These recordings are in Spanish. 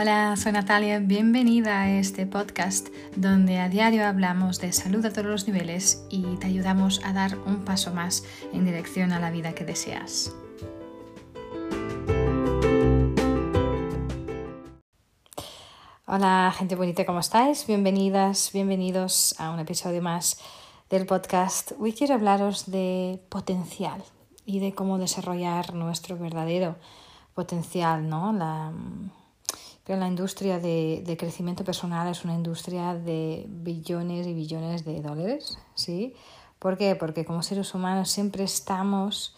Hola, soy Natalia, bienvenida a este podcast donde a diario hablamos de salud a todos los niveles y te ayudamos a dar un paso más en dirección a la vida que deseas. Hola, gente bonita, ¿cómo estáis? Bienvenidas, bienvenidos a un episodio más del podcast. Hoy quiero hablaros de potencial y de cómo desarrollar nuestro verdadero potencial, ¿no? Creo la industria de, de, crecimiento personal es una industria de billones y billones de dólares, ¿sí? ¿Por qué? Porque como seres humanos siempre estamos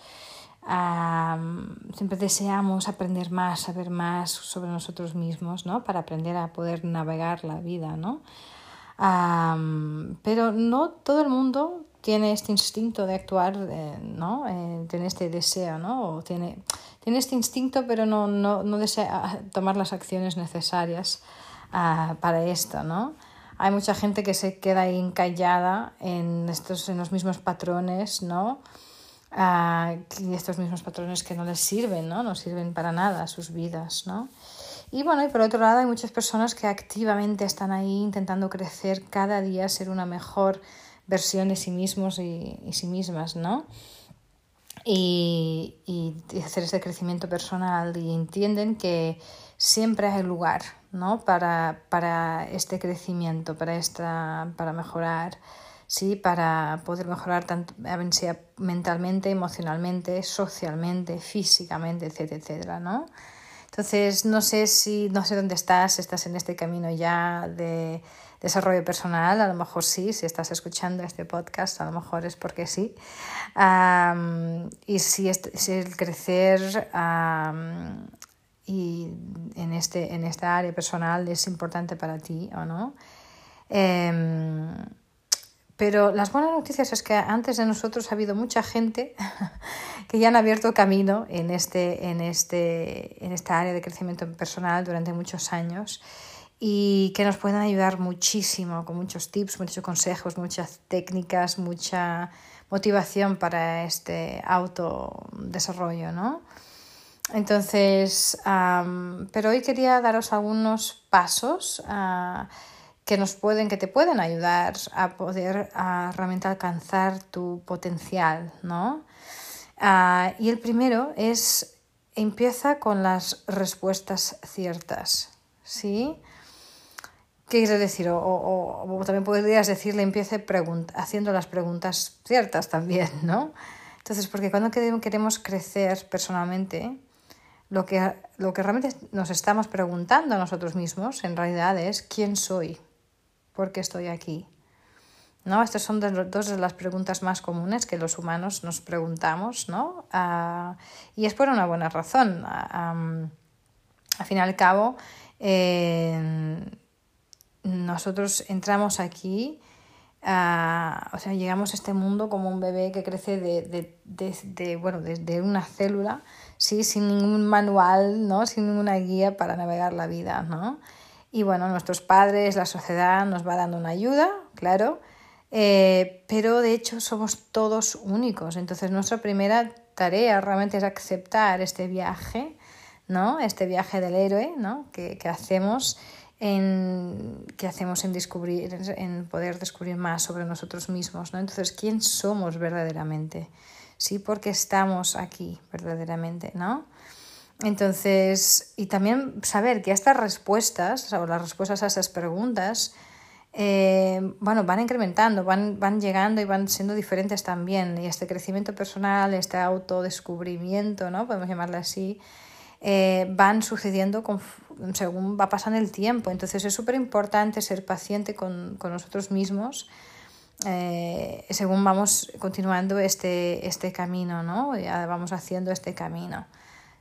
siempre deseamos aprender más, saber más sobre nosotros mismos, ¿no? Para aprender a poder navegar la vida, ¿no? pero no todo el mundo tiene este instinto de actuar, eh, ¿no? Eh, tiene este deseo, ¿no? Tiene, tiene este instinto, pero no, no, no desea tomar las acciones necesarias uh, para esto, ¿no? Hay mucha gente que se queda ahí encallada en, estos, en los mismos patrones, ¿no? y estos mismos patrones que no les sirven, ¿no? No sirven para nada sus vidas, ¿no? Y bueno, y por otro lado hay muchas personas que activamente están ahí intentando crecer cada día, ser una mejor versión de sí mismos y, y sí mismas, ¿no? Y, y, hacer ese crecimiento personal y entienden que siempre hay lugar, ¿no? Para, para este crecimiento, para, esta, para mejorar, ¿sí? para poder mejorar tanto sea mentalmente, emocionalmente, socialmente, físicamente, etcétera, etcétera, ¿no? Entonces, no sé si, no sé dónde estás, estás en este camino ya de desarrollo personal, a lo mejor sí, si estás escuchando este podcast, a lo mejor es porque sí. y si, si, el crecer y en, este, en esta área personal es importante para ti o no. Em, pero las buenas noticias es que antes de nosotros ha habido mucha gente que ya han abierto camino en, este, en, este, en esta área de crecimiento personal durante muchos años y que nos pueden ayudar muchísimo con muchos tips, muchos consejos, muchas técnicas, mucha motivación para este autodesarrollo, ¿no? Entonces, pero hoy quería daros algunos pasos. Uh, que nos pueden, que te pueden ayudar a poder realmente alcanzar tu potencial, ¿no? Ah, y el primero es empieza con las respuestas ciertas, ¿sí? ¿Qué quiere decir? O, o, también podrías decirle empiece haciendo las preguntas ciertas también, ¿no? Entonces, porque cuando queremos crecer personalmente, lo que, lo que realmente nos estamos preguntando a nosotros mismos en realidad es ¿quién soy? ¿Por qué estoy aquí? ¿No? Estas son dos de las preguntas más comunes que los humanos nos preguntamos, ¿no? Uh, y es por una buena razón. Uh, al fin y al cabo, eh, nosotros entramos aquí, o sea, llegamos a este mundo como un bebé que crece de, de bueno, desde una célula, ¿sí? sin ningún manual, ¿no? sin ninguna guía para navegar la vida. ¿no? Y bueno, nuestros padres, la sociedad nos va dando una ayuda, claro, eh, pero de hecho somos todos únicos. Entonces nuestra primera tarea realmente es aceptar este viaje, ¿no? Este viaje del héroe, ¿no? Que, que hacemos en, que hacemos en descubrir, en poder descubrir más sobre nosotros mismos, ¿no? Entonces, ¿quién somos verdaderamente? Sí, porque estamos aquí verdaderamente, ¿no? Entonces, y también saber que estas respuestas, o las respuestas a esas preguntas, eh, bueno, van incrementando, van, van llegando y van siendo diferentes también. Y este crecimiento personal, este autodescubrimiento, ¿no? Podemos llamarle así, eh, van sucediendo según va pasando el tiempo. Entonces es súper importante ser paciente con, con nosotros mismos eh, según vamos continuando este, este camino, ¿no? Ya vamos haciendo este camino.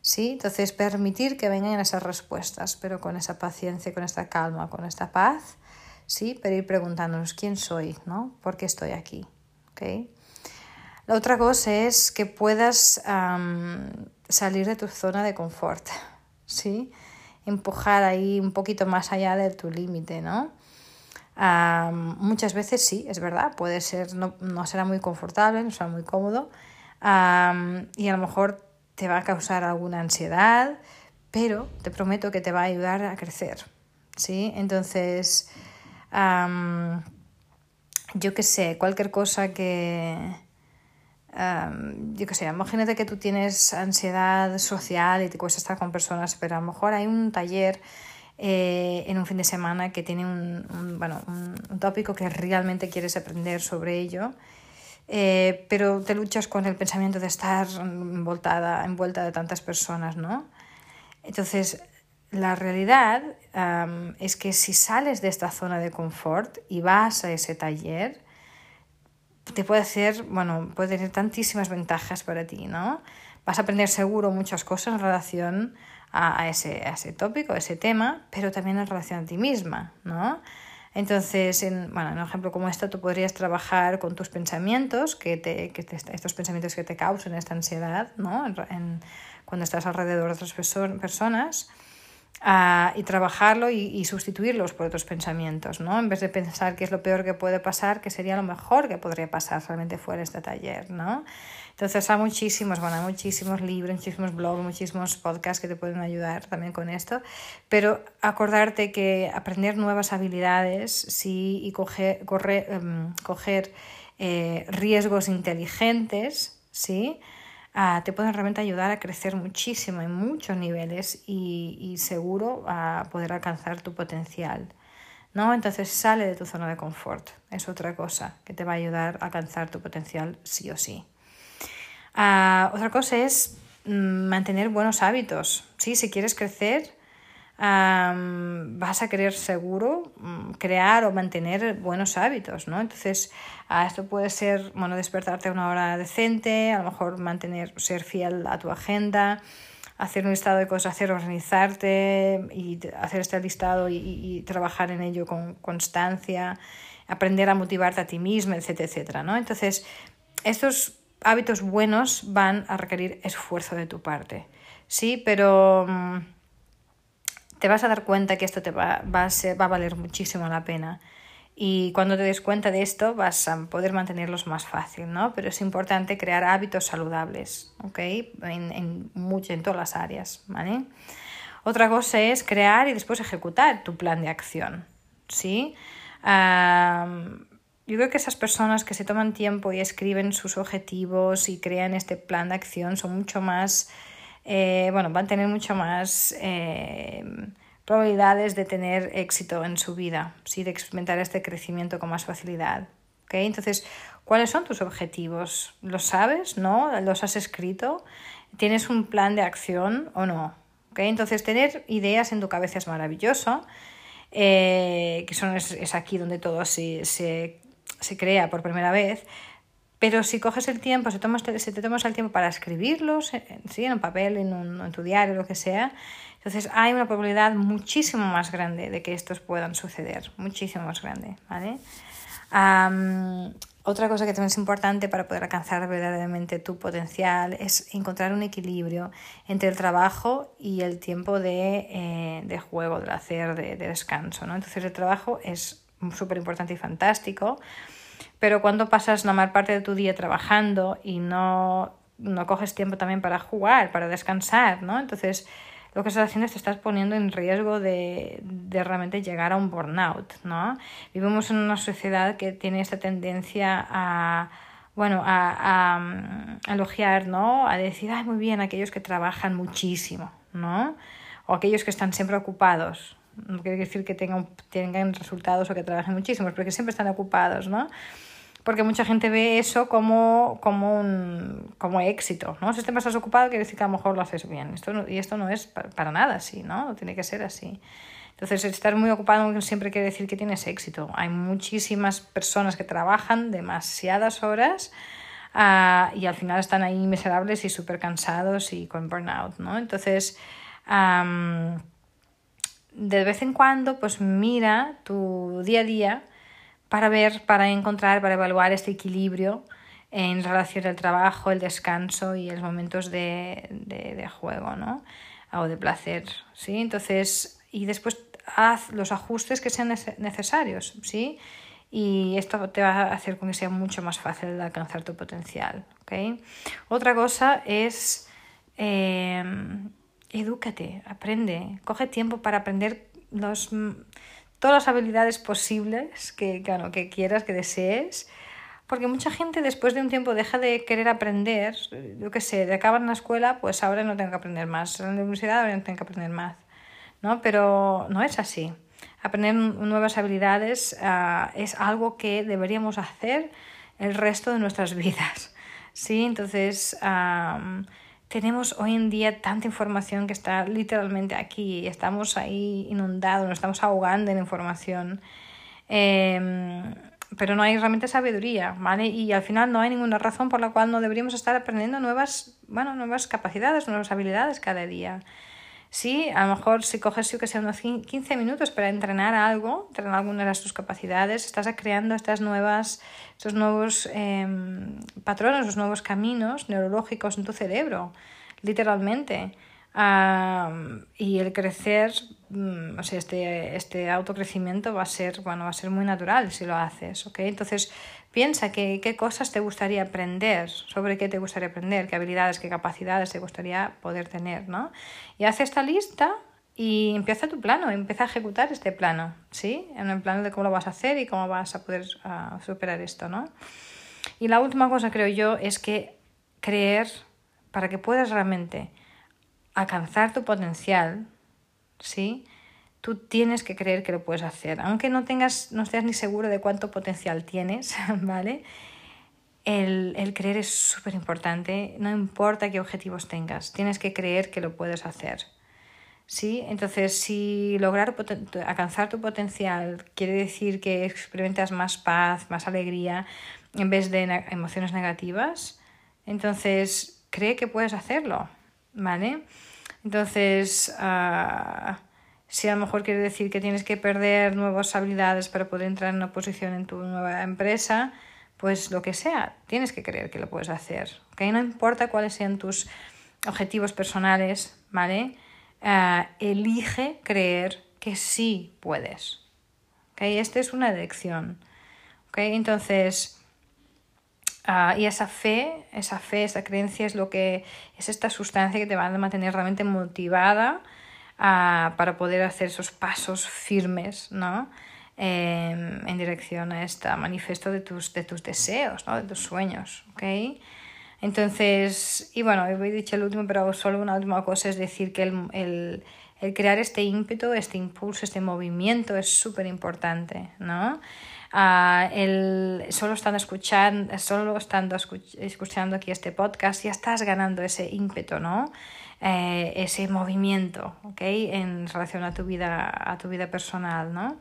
¿sí? Entonces, permitir que vengan esas respuestas, pero con esa paciencia, con esta calma, con esta paz, ¿sí? Pero ir preguntándonos quién soy, ¿no? ¿Por qué estoy aquí? ¿Okay? La otra cosa es que puedas salir de tu zona de confort, ¿sí? Empujar ahí un poquito más allá de tu límite, ¿no? muchas veces sí, es verdad, puede ser, no, no será muy confortable, no será muy cómodo, y a lo mejor te va a causar alguna ansiedad, pero te prometo que te va a ayudar a crecer, ¿sí? Entonces, yo qué sé, cualquier cosa que... yo qué sé, imagínate que tú tienes ansiedad social y te cuesta estar con personas, pero a lo mejor hay un taller eh, en un fin de semana que tiene un, bueno, un, tópico que realmente quieres aprender sobre ello, eh, pero te luchas con el pensamiento de estar envoltada, envuelta de tantas personas, ¿no? Entonces, la realidad es que si sales de esta zona de confort y vas a ese taller, te puede hacer, bueno, puede tener tantísimas ventajas para ti, ¿no? Vas a aprender seguro muchas cosas en relación a, ese, a ese tópico, a ese tema, pero también en relación a ti misma, ¿no? Entonces, en, bueno, en un ejemplo como este, tú podrías trabajar con tus pensamientos, que te, que estos pensamientos que te causan esta ansiedad, ¿no? En, cuando estás alrededor de otras personas y trabajarlo y, sustituirlos por otros pensamientos, ¿no? En vez de pensar que es lo peor que puede pasar, que sería lo mejor que podría pasar realmente fuera de este taller, ¿no? Entonces hay muchísimos, bueno, hay muchísimos libros, muchísimos blogs, muchísimos podcasts que te pueden ayudar también con esto, pero acordarte que aprender nuevas habilidades sí, y coger, em, coger eh, riesgos inteligentes, ¿sí? Te pueden realmente ayudar a crecer muchísimo en muchos niveles y, y seguro a poder alcanzar tu potencial. ¿no? Entonces sale de tu zona de confort. Es otra cosa que te va a ayudar a alcanzar tu potencial sí o sí. Ah, otra cosa es mm, mantener buenos hábitos. ¿sí? Si quieres crecer, vas a querer seguro mm, crear o mantener buenos hábitos, ¿no? Entonces, esto puede ser, bueno, despertarte a una hora decente, a lo mejor mantener, ser fiel a tu agenda, hacer un listado de cosas, hacer, organizarte y hacer este listado y, y trabajar en ello con constancia, aprender a motivarte a ti mismo, etcétera, etcétera, ¿no? Entonces, estos hábitos buenos van a requerir esfuerzo de tu parte, ¿sí? Pero mm, te vas a dar cuenta que esto te va, va, a, valer muchísimo la pena. Y cuando te des cuenta de esto vas a poder mantenerlos más fácil, ¿no? Pero es importante crear hábitos saludables, ¿ok? En, en, mucho, en todas las áreas, ¿vale? Otra cosa es crear y después ejecutar tu plan de acción, ¿sí? yo creo que esas personas que se toman tiempo y escriben sus objetivos y crean este plan de acción son mucho más eh, bueno, van a tener mucho más eh, probabilidades de tener éxito en su vida, ¿sí? de experimentar este crecimiento con más facilidad. ¿okay? Entonces, ¿cuáles son tus objetivos? ¿Los sabes? ¿No? ¿Los has escrito? ¿Tienes un plan de acción o no? ¿okay? Entonces, tener ideas en tu cabeza es maravilloso, eh, que son, es, aquí donde todo se, se, se crea por primera vez, pero si coges el tiempo, si, tomas, si te tomas el tiempo para escribirlos, ¿sí? en un papel, en, un, en tu diario, lo que sea, entonces hay una probabilidad muchísimo más grande de que estos puedan suceder, muchísimo más grande. ¿vale? otra cosa que también es importante para poder alcanzar verdaderamente tu potencial es encontrar un equilibrio entre el trabajo y el tiempo de, eh, de juego, de hacer, de, de descanso. ¿no? Entonces el trabajo es súper importante y fantástico pero cuando pasas la mayor parte de tu día trabajando y no, no coges tiempo también para jugar, para descansar, ¿no? Entonces, lo que estás haciendo es te estás poniendo en riesgo de, de, realmente llegar a un burnout, ¿no? Vivimos en una sociedad que tiene esta tendencia a, bueno, a, a, elogiar, ¿no? A decir, ay, muy bien, aquellos que trabajan muchísimo, ¿no? O aquellos que están siempre ocupados. No quiere decir que tengan, tengan resultados o que trabajen muchísimo, porque siempre están ocupados, ¿no? porque mucha gente ve eso como, como, un, como éxito, ¿no? Si estás ocupado quiere decir que a lo mejor lo haces bien. Esto y esto no es para, nada así, ¿no? Tiene que ser así. Entonces, estar muy ocupado siempre quiere decir que tienes éxito. Hay muchísimas personas que trabajan demasiadas horas uh, y al final están ahí miserables y súper cansados y con burnout, ¿no? Entonces, de vez en cuando, pues mira tu día a día para ver, para encontrar, para evaluar este equilibrio en relación al trabajo, el descanso y los momentos de, de, juego, ¿no? O de placer, ¿sí? Entonces, y después haz los ajustes que sean necesarios, ¿sí? Y esto te va a hacer con que sea mucho más fácil alcanzar tu potencial. Otra cosa es... Eh, edúcate, aprende, coge tiempo para aprender los, todas las habilidades posibles que, claro, que quieras, que desees. Porque mucha gente después de un tiempo deja de querer aprender, yo qué sé, de acabar en la escuela, pues ahora no tengo que aprender más, en la universidad ahora no tengo que aprender más, ¿no? Pero no es así. Aprender nuevas habilidades uh, es algo que deberíamos hacer el resto de nuestras vidas, ¿sí? Entonces, tenemos hoy en día tanta información que está literalmente aquí, estamos ahí inundados, nos estamos ahogando en información, eh, pero no hay realmente sabiduría, ¿vale? Y al final no hay ninguna razón por la cual no deberíamos estar aprendiendo nuevas, bueno, nuevas capacidades, nuevas habilidades cada día. Sí, a lo mejor si coges, yo que sea, unos 15 minutos para entrenar algo, entrenar alguna de tus capacidades, estás creando estas nuevas, estos nuevos em, patrones, los nuevos caminos neurológicos en tu cerebro, literalmente. y el crecer, mm, o sea, este, este autocrecimiento va a ser, bueno, va a ser muy natural si lo haces, ¿ok? Entonces, Piensa que, qué cosas te gustaría aprender, sobre qué te gustaría aprender, qué habilidades, qué capacidades te gustaría poder tener, ¿no? Y haz esta lista y empieza tu plano, empieza a ejecutar este plano, ¿sí? En el plano de cómo lo vas a hacer y cómo vas a poder uh, superar esto, ¿no? Y la última cosa, creo yo, es que creer, para que puedas realmente alcanzar tu potencial, ¿sí? Tú tienes que creer que lo puedes hacer. Aunque no tengas, no estés ni seguro de cuánto potencial tienes, ¿vale? El, el creer es súper importante, no importa qué objetivos tengas, tienes que creer que lo puedes hacer. ¿Sí? Entonces, si lograr alcanzar tu potencial quiere decir que experimentas más paz, más alegría, en vez de emociones negativas, entonces cree que puedes hacerlo, ¿vale? Entonces, uh, si a lo mejor quiere decir que tienes que perder nuevas habilidades para poder entrar en una posición en tu nueva empresa, pues lo que sea, tienes que creer que lo puedes hacer. ¿okay? No importa cuáles sean tus objetivos personales, ¿vale? Uh, elige creer que sí puedes. ¿okay? Esta es una elección. ¿okay? Entonces, uh, y esa fe, esa fe, esa creencia es lo que es esta sustancia que te va a mantener realmente motivada para poder hacer esos pasos firmes, ¿no? Em, en dirección a este manifiesto de tus, de tus deseos, ¿no? de tus sueños. ¿ok? Entonces, y bueno, he dicho el último, pero solo una última cosa es decir que el, el, el crear este ímpetu, este impulso, este movimiento es súper importante, ¿no? Uh, el, solo estando escuchando, solo estando escuchando aquí este podcast ya estás ganando ese ímpetu, ¿no? Eh, ese movimiento, ¿ok? En relación a tu vida, a tu vida personal, ¿no?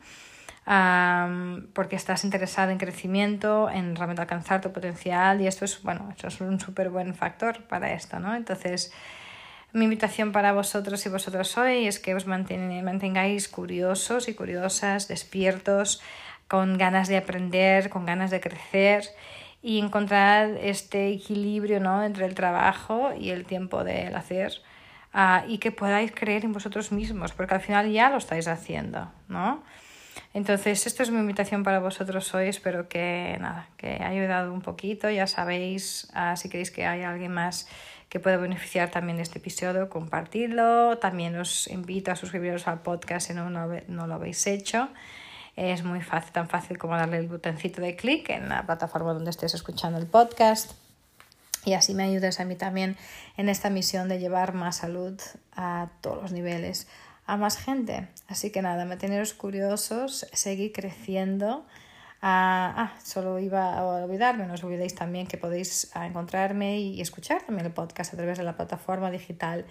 porque estás interesado en crecimiento, en realmente alcanzar tu potencial y esto es, bueno, esto es un súper buen factor para esto, ¿no? Entonces, mi invitación para vosotros y vosotras hoy es que os mantengáis curiosos y curiosas, despiertos, con ganas de aprender, con ganas de crecer y encontrar este equilibrio ¿no? entre el trabajo y el tiempo del hacer uh, y que podáis creer en vosotros mismos, porque al final ya lo estáis haciendo, ¿no? Entonces, esto es mi invitación para vosotros hoy. Espero que nada, que haya ayudado un poquito. Ya sabéis, uh, si queréis que haya alguien más que pueda beneficiar también de este episodio, compartirlo. También os invito a suscribiros al podcast si no, no lo habéis hecho. Es muy fácil, tan fácil como darle el botoncito de clic en la plataforma donde estés escuchando el podcast. Y así me ayudas a mí también en esta misión de llevar más salud a todos los niveles, a más gente. Así que nada, manteneros curiosos, seguir creciendo. Ah, ah, solo iba a olvidarme, no os olvidéis también que podéis encontrarme y escuchar también el podcast a través de la plataforma digital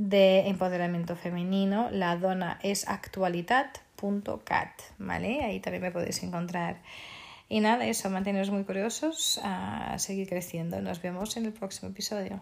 de empoderamiento femenino. La dona es actualidad cat, ¿vale? Ahí también me podéis encontrar. Y nada, eso, manteneros muy curiosos, a seguir creciendo. Nos vemos en el próximo episodio.